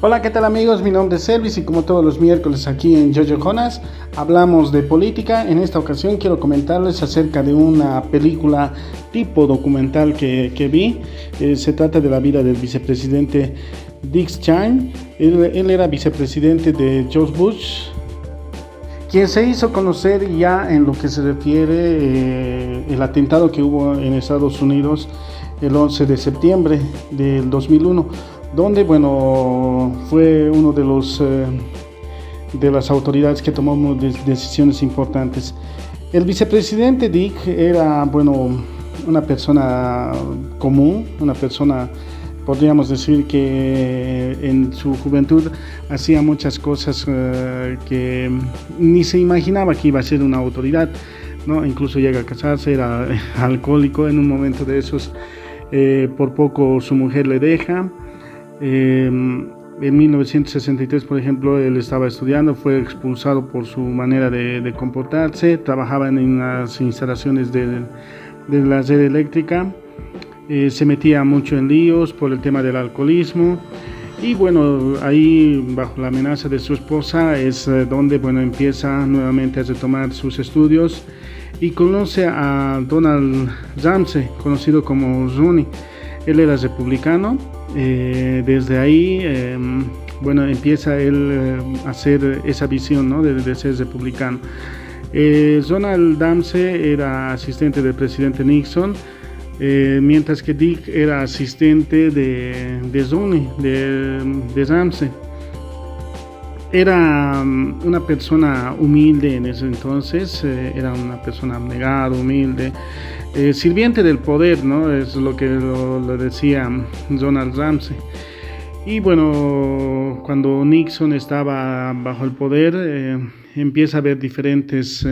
Hola, ¿qué tal amigos? Mi nombre es Elvis y como todos los miércoles aquí en Jojo Jonas hablamos de política. En esta ocasión quiero comentarles acerca de una película tipo documental que, que vi. Eh, se trata de la vida del vicepresidente Dick Cheney. Él, era vicepresidente de George Bush, quien se hizo conocer ya en lo que se refiere eh, el atentado que hubo en Estados Unidos el 11 de septiembre del 2001 donde bueno fue uno de los eh, de las autoridades que tomó decisiones importantes. El vicepresidente Dick era bueno una persona común, una persona podríamos decir que en su juventud hacía muchas cosas eh, que ni se imaginaba que iba a ser una autoridad, ¿no? Incluso llega a casarse, era alcohólico en un momento de esos, eh, por poco su mujer le deja, en 1963, por ejemplo, él estaba estudiando, fue expulsado por su manera de, comportarse, trabajaba en las instalaciones de, la red eléctrica, eh, se metía mucho en líos por el tema del alcoholismo y bueno, ahí bajo la amenaza de su esposa es eh, donde bueno, empieza nuevamente a retomar sus estudios y conoce a Donald Ramsey, conocido como Rooney. Él era republicano eh, desde ahí, em, bueno, empieza él eh, a hacer esa visión ¿no? de, ser republicano. Eh, Donald Damse era asistente del presidente Nixon, mientras que Dick era asistente de, de Zuni, de, de. Era um, una persona humilde en ese entonces, era una persona abnegada, humilde. Eh, sirviente del poder, ¿no? Es lo que lo, decía Donald Ramsey. Y bueno, cuando Nixon estaba bajo el poder, eh, empieza a haber diferentes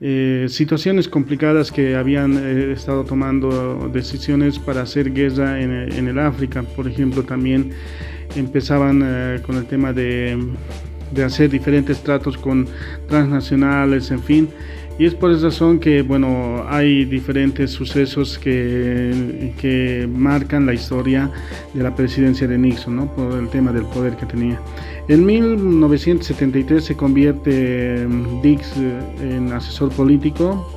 eh, situaciones complicadas que habían estado tomando decisiones para hacer guerra en, el África. Por ejemplo, también empezaban con el tema de, de hacer diferentes tratos con transnacionales, en fin. Y es por esa razón que, bueno, hay diferentes sucesos que, que marcan la historia de la presidencia de Nixon, ¿no? Por el tema del poder que tenía. En 1973 se convierte mm, Dix eh, en asesor político.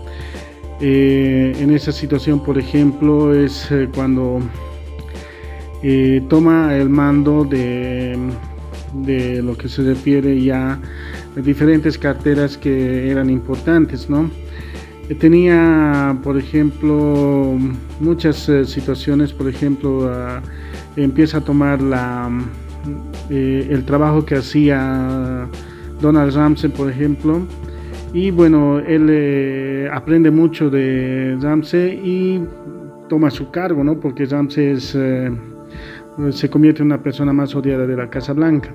Eh, en esa situación, por ejemplo, es eh, cuando toma el mando de, de lo que se refiere ya diferentes carteras que eran importantes, ¿no? Tenía, por ejemplo, muchas eh, situaciones, por ejemplo, empieza a tomar la, eh, el trabajo que hacía Donald Ramsey, por ejemplo, y bueno, él eh, aprende mucho de Ramsey y toma su cargo, ¿no? Porque Ramsey se convierte en una persona más odiada de la Casa Blanca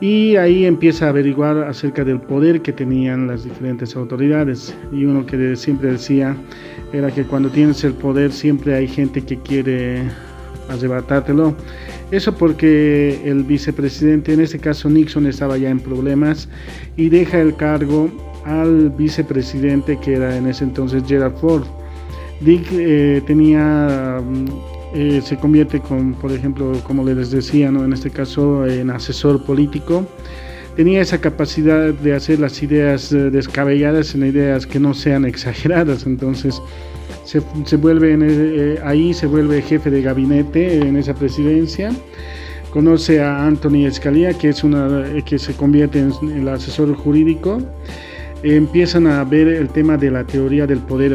y ahí empieza a averiguar acerca del poder que tenían las diferentes autoridades. Y uno que siempre decía era que cuando tienes el poder siempre hay gente que quiere arrebatártelo. Eso porque el vicepresidente, en este caso Nixon, estaba ya en problemas y deja el cargo al vicepresidente que era en ese entonces Gerald Ford. Dick eh, tenía eh, se convierte con, por ejemplo, como les decía, ¿no? en este caso en asesor político. Tenía esa capacidad de hacer las ideas eh, descabelladas en ideas que no sean exageradas, entonces se, se vuelve eh, ahí se vuelve jefe de gabinete en esa presidencia. Conoce a Anthony Scalia, que es una que se convierte en el asesor jurídico. empiezan a ver el tema de la teoría del poder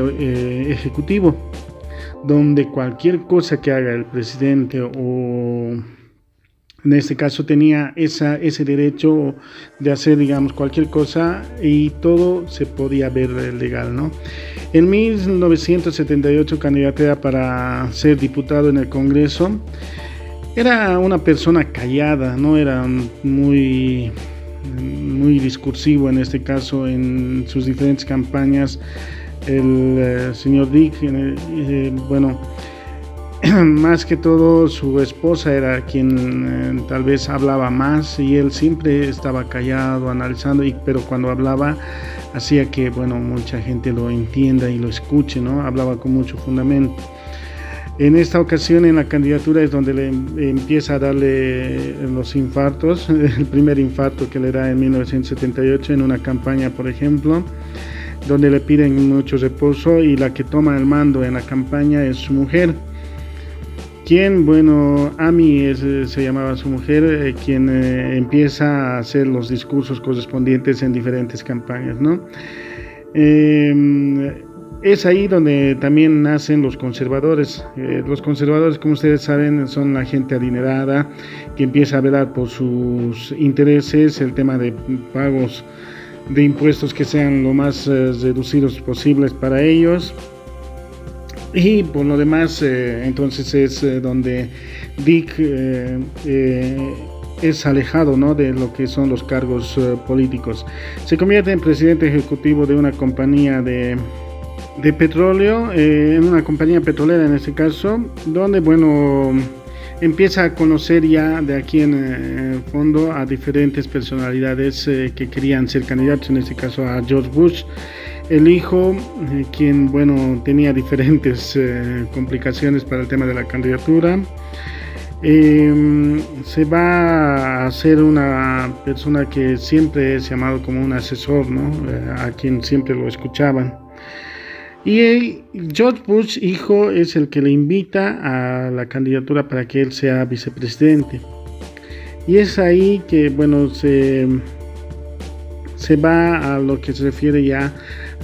ejecutivo donde cualquier cosa que haga el presidente o en este caso tenía esa, ese derecho de hacer, digamos, cualquier cosa y todo se podía ver legal, ¿no? En 1978 candidatea para ser diputado en el Congreso. Era una persona callada, no era muy, muy discursivo en este caso en sus diferentes campañas el eh, señor Dick, eh, bueno, más que todo su esposa era quien eh, tal vez hablaba más y él siempre estaba callado, analizando, y, pero cuando hablaba hacía que, bueno, mucha gente lo entienda y lo escuche, ¿no? Hablaba con mucho fundamento. En esta ocasión en la candidatura es donde le empieza a darle los infartos, el primer infarto que le da en 1978 en una campaña, por ejemplo, donde le piden mucho reposo y la que toma el mando en la campaña es su mujer. Quien, bueno, Ami es, se llamaba su mujer, eh, quien eh, empieza a hacer los discursos correspondientes en diferentes campañas, ¿no? Em, es ahí donde también nacen los conservadores. Eh, los conservadores, como ustedes saben, son la gente adinerada que empieza a velar por sus intereses, el tema de pagos de impuestos que sean lo más eh, reducidos posibles para ellos. Y por lo demás, eh, entonces es donde Dick es alejado ¿no? de lo que son los cargos políticos. Se convierte en presidente ejecutivo de una compañía de de petróleo eh, en una compañía petrolera en este caso, donde bueno empieza a conocer ya de aquí en el fondo a diferentes personalidades eh, que querían ser candidatos, en este caso a George Bush, el hijo, eh, quien bueno tenía diferentes complicaciones para el tema de la candidatura. Em, se va a ser una persona que siempre es llamado como un asesor, ¿no? a quien siempre lo escuchaban. Y George Bush, hijo, es el que le invita a la candidatura para que él sea vicepresidente. Y es ahí que, bueno, se, se va a lo que se refiere ya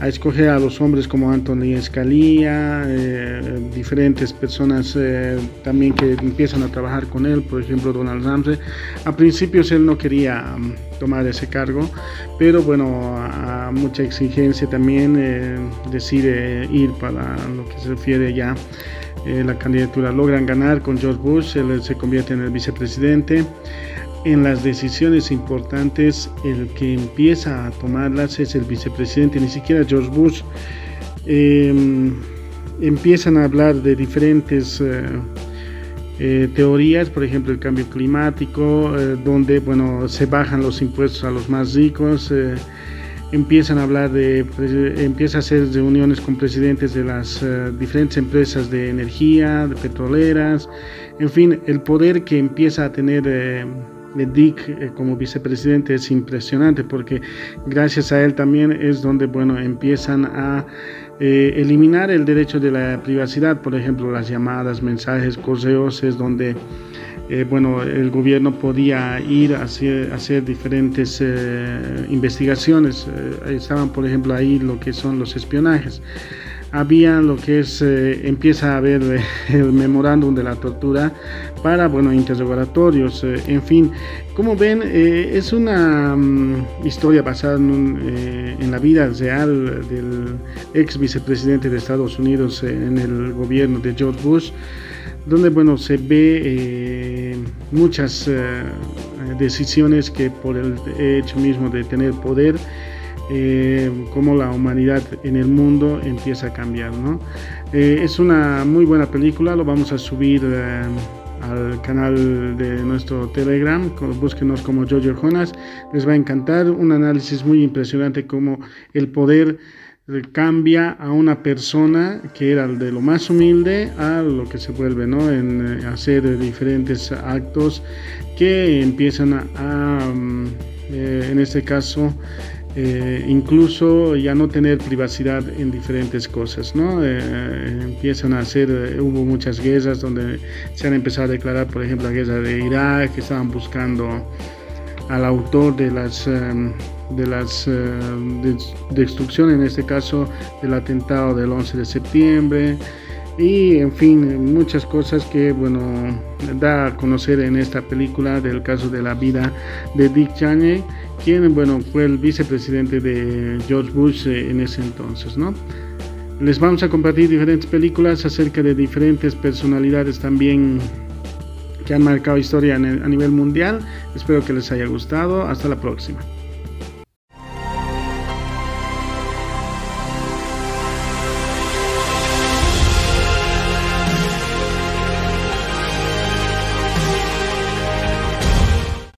a escoger a los hombres como Anthony Scalia, eh, diferentes personas eh, también que empiezan a trabajar con él, por ejemplo Donald Ramsey. A principios él no quería um, tomar ese cargo, pero bueno, a, mucha exigencia también eh, decide ir para lo que se refiere ya la candidatura. Logran ganar con George Bush, él se convierte en el vicepresidente en las decisiones importantes el que empieza a tomarlas es el vicepresidente, ni siquiera George Bush. Em, empiezan a hablar de diferentes eh, eh, teorías, por ejemplo el cambio climático, eh, donde bueno, se bajan los impuestos a los más ricos, empiezan a hablar de, empieza a hacer reuniones con presidentes de las diferentes empresas de energía, de petroleras, en fin, el poder que empieza a tener Dick eh, como vicepresidente es impresionante porque gracias a él también es donde bueno empiezan a eh, eliminar el derecho de la privacidad, por ejemplo las llamadas, mensajes, correos es donde eh, bueno el gobierno podía ir a hacer, hacer diferentes investigaciones, estaban por ejemplo ahí lo que son los espionajes había lo que es, eh, empieza a haber eh, el memorándum de la tortura para, bueno, interrogatorios, eh, en fin. Como ven, es una mm, historia basada en, en, la vida real del ex vicepresidente de Estados Unidos en el gobierno de George Bush, donde, bueno, se ve muchas decisiones que por el hecho mismo de tener poder, eh, cómo la humanidad en el mundo empieza a cambiar. ¿no? Eh, es una muy buena película, lo vamos a subir eh, al canal de nuestro Telegram, búsquenos como Jojo Jonas, les va a encantar, un análisis muy impresionante como el poder cambia a una persona que era de lo más humilde a lo que se vuelve, ¿no? En hacer diferentes actos que empiezan a, mm, en este caso, eh, incluso ya no tener privacidad en diferentes cosas, ¿no? Eh, empiezan a hacer, eh, hubo muchas guerras donde se han empezado a declarar, por ejemplo, la guerra de Irak, que estaban buscando al autor de las de las destrucción, en este caso del atentado del 11 de septiembre y en fin muchas cosas que bueno da a conocer en esta película del caso de la vida de Dick Cheney quien bueno, fue el vicepresidente de George Bush eh, en ese entonces. ¿no? Les vamos a compartir diferentes películas acerca de diferentes personalidades también que han marcado historia a nivel mundial. Espero que les haya gustado. Hasta la próxima.